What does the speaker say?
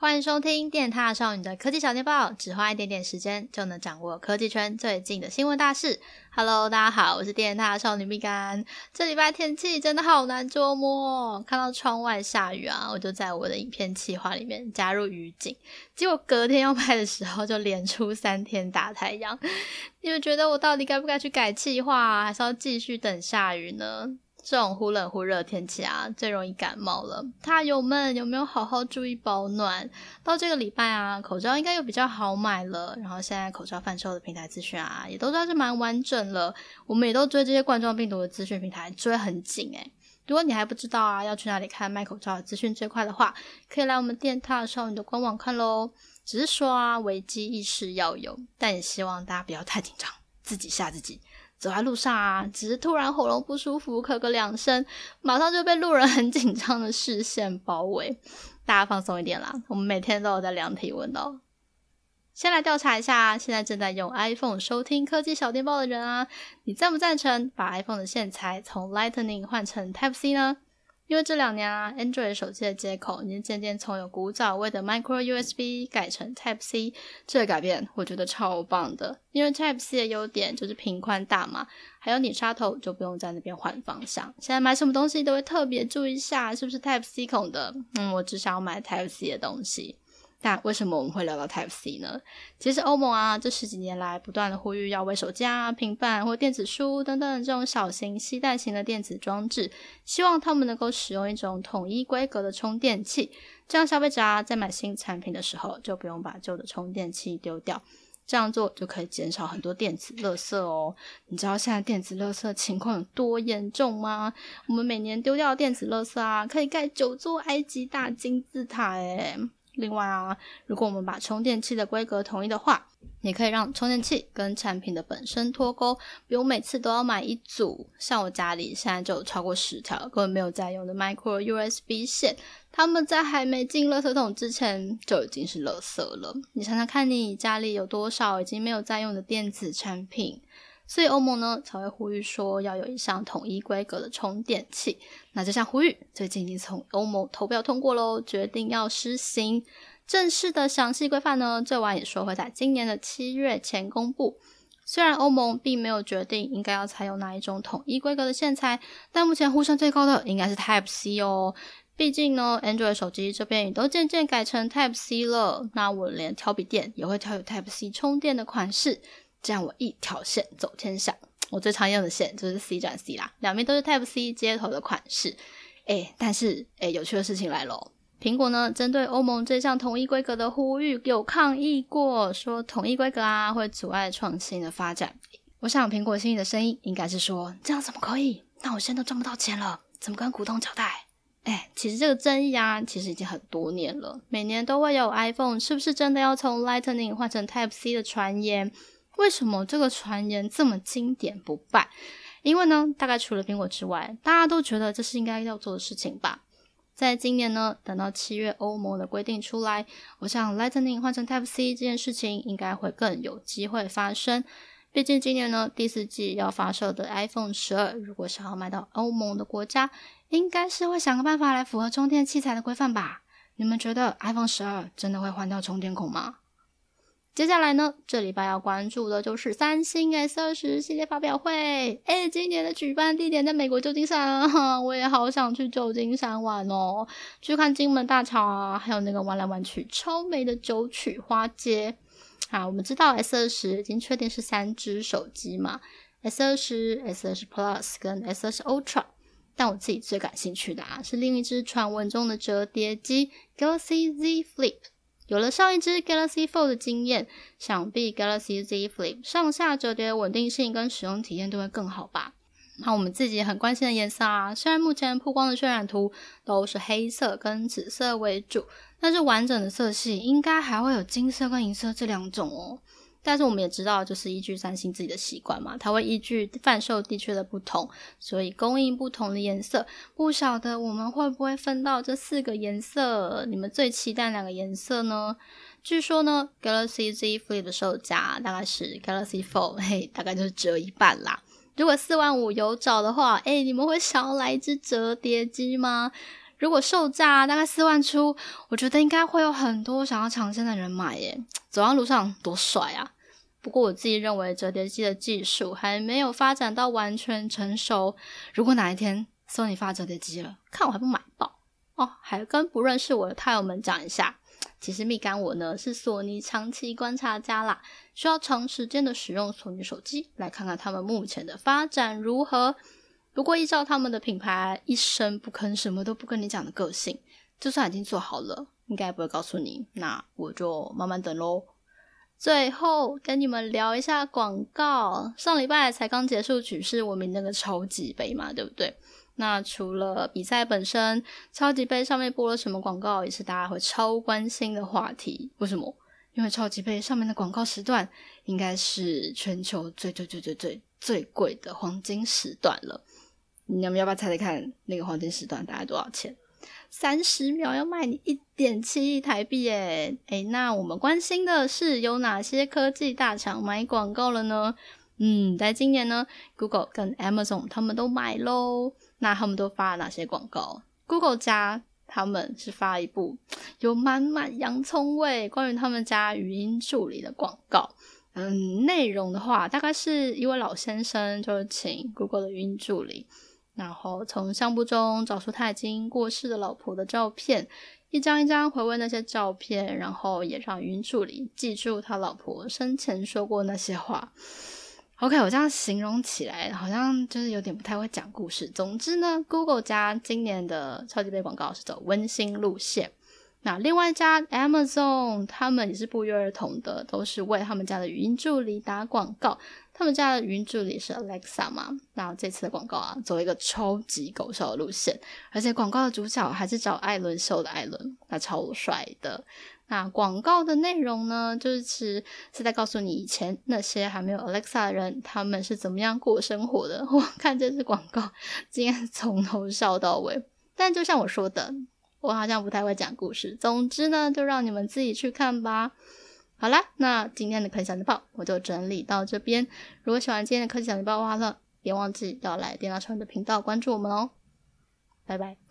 欢迎收听电獭少女的科技小电报，只花一点点时间就能掌握科技圈最近的新闻大事。Hello，大家好，我是电獭少女蜜柑。这礼拜天气真的好难捉摸，看到窗外下雨啊，我就在我的影片企划里面加入雨景，结果隔天要拍的时候就连出三天大太阳。你们觉得我到底该不该去改企划啊，还是要继续等下雨呢？这种忽冷忽热的天气啊，最容易感冒了。獭友们有没有好好注意保暖？到这个礼拜啊，口罩应该又比较好买了。然后现在口罩贩售的平台资讯啊，也都算是蛮完整了。我们也都追这些冠状病毒的资讯平台追很紧诶。如果你还不知道啊，要去哪里看卖口罩的资讯最快的话，可以来我们电獭少女的官网看喽。只是说啊，危机意识要有，但也希望大家不要太紧张，自己吓自己。走在路上啊，只是突然喉咙不舒服，咳个两声，马上就被路人很紧张的视线包围。大家放松一点啦，我们每天都有在量体温的哦。先来调查一下，现在正在用 iPhone 收听科技小电报的人啊，你赞不赞成把 iPhone 的线材从 Lightning 换成 Type C 呢？因为这两年啊，Android 手机的接口已经渐渐从有古早味的 Micro USB 改成 Type C，这个改变我觉得超棒的。因为 Type C 的优点就是频宽大嘛，还有你插头就不用在那边换方向。现在买什么东西都会特别注意一下是不是 Type C 孔的。嗯，我只想要买 Type C 的东西。但为什么我们会聊到 Type C 呢？其实欧盟啊，这十几年来不断的呼吁要为手机啊、平板或电子书等等这种小型携带型的电子装置，希望他们能够使用一种统一规格的充电器，这样消费者啊在买新产品的时候就不用把旧的充电器丢掉，这样做就可以减少很多电子垃圾哦。你知道现在电子垃圾情况有多严重吗？我们每年丢掉的电子垃圾啊，可以盖九座埃及大金字塔诶。另外啊，如果我们把充电器的规格统一的话，也可以让充电器跟产品的本身脱钩，比如每次都要买一组。像我家里现在就有超过十条根本没有在用的 Micro USB 线，它们在还没进垃圾桶之前就已经是垃圾了。你想想看，你家里有多少已经没有在用的电子产品？所以欧盟呢才会呼吁说要有一项统一规格的充电器。那这项呼吁最近已经从欧盟投票通过喽，决定要施行。正式的详细规范呢，最晚也说会在今年的七月前公布。虽然欧盟并没有决定应该要采用哪一种统一规格的线材，但目前呼声最高的应该是 Type C 哦。毕竟呢，Android 手机这边也都渐渐改成 Type C 了。那我连挑笔电也会挑有 Type C 充电的款式。这样我一条线走天下，我最常用的线就是 C 转 C 啦，两边都是 Type C 接头的款式。诶，但是诶，有趣的事情来喽，苹果呢针对欧盟这项统一规格的呼吁有抗议过，说统一规格啊会阻碍创新的发展。我想苹果心里的声音应该是说，这样怎么可以？那我现在都赚不到钱了，怎么跟股东交代？诶，其实这个争议啊，其实已经很多年了，每年都会有 iPhone 是不是真的要从 Lightning 换成 Type C 的传言。为什么这个传言这么经典不败？因为呢，大概除了苹果之外，大家都觉得这是应该要做的事情吧。在今年呢，等到七月欧盟的规定出来，我想 Lightning 换成 Type C 这件事情应该会更有机会发生。毕竟今年呢，第四季要发售的 iPhone 十二，如果想要卖到欧盟的国家，应该是会想个办法来符合充电器材的规范吧。你们觉得 iPhone 十二真的会换掉充电孔吗？接下来呢，这礼拜要关注的就是三星 S 二十系列发表会。诶，今年的举办地点在美国旧金山，哈，我也好想去旧金山玩哦，去看金门大桥啊，还有那个玩来玩去超美的九曲花街。啊，我们知道 S 二十已经确定是三只手机嘛，S 二十、S 二十 Plus 跟 S 二十 Ultra。但我自己最感兴趣的啊，是另一只传闻中的折叠机 Galaxy Z Flip。有了上一支 Galaxy Fold 的经验，想必 Galaxy Z Flip 上下折叠稳定性跟使用体验都会更好吧？那我们自己很关心的颜色啊，虽然目前曝光的渲染图都是黑色跟紫色为主，但是完整的色系应该还会有金色跟银色这两种哦。但是我们也知道，就是依据三星自己的习惯嘛，它会依据贩售地区的不同，所以供应不同的颜色。不晓得我们会不会分到这四个颜色？你们最期待哪个颜色呢？据说呢，Galaxy Z Flip 的售价大概是 Galaxy Fold，嘿，大概就是折一半啦。如果四万五有找的话，诶，你们会想要来一只折叠机吗？如果售价大概四万出，我觉得应该会有很多想要尝鲜的人买耶。走在路上多帅啊！不过我自己认为折叠机的技术还没有发展到完全成熟。如果哪一天索尼发折叠机了，看我还不买爆哦！还跟不认识我的泰友们讲一下，其实蜜柑我呢是索尼长期观察家啦，需要长时间的使用索尼手机来看看他们目前的发展如何。不过依照他们的品牌一声不吭、什么都不跟你讲的个性，就算已经做好了，应该不会告诉你。那我就慢慢等喽。最后跟你们聊一下广告。上礼拜才刚结束举世闻名那个超级杯嘛，对不对？那除了比赛本身，超级杯上面播了什么广告，也是大家会超关心的话题。为什么？因为超级杯上面的广告时段，应该是全球最最最最最最贵的黄金时段了。你们要不要猜猜看，那个黄金时段大概多少钱？三十秒要卖你一点七亿台币诶诶，那我们关心的是有哪些科技大厂买广告了呢？嗯，在今年呢，Google 跟 Amazon 他们都买喽。那他们都发了哪些广告？Google 家他们是发一部有满满洋葱味关于他们家语音助理的广告。嗯，内容的话，大概是一位老先生就是请 Google 的语音助理。然后从相簿中找出他已经过世的老婆的照片，一张一张回味那些照片，然后也让语音助理记住他老婆生前说过那些话。OK，我这样形容起来好像就是有点不太会讲故事。总之呢，Google 家今年的超级杯广告是走温馨路线。那另外一家 Amazon，他们也是不约而同的，都是为他们家的语音助理打广告。他们家的语音助理是 Alexa 嘛？那这次的广告啊，走一个超级搞笑的路线，而且广告的主角还是找艾伦秀的艾伦，那超帅的。那广告的内容呢，就是是在告诉你以前那些还没有 Alexa 的人，他们是怎么样过生活的。我看这次广告，今天从头笑到尾。但就像我说的，我好像不太会讲故事。总之呢，就让你们自己去看吧。好啦，那今天的科技小情报我就整理到这边。如果喜欢今天的科技小情报的话呢，别忘记要来电脑上的频道关注我们哦。拜拜。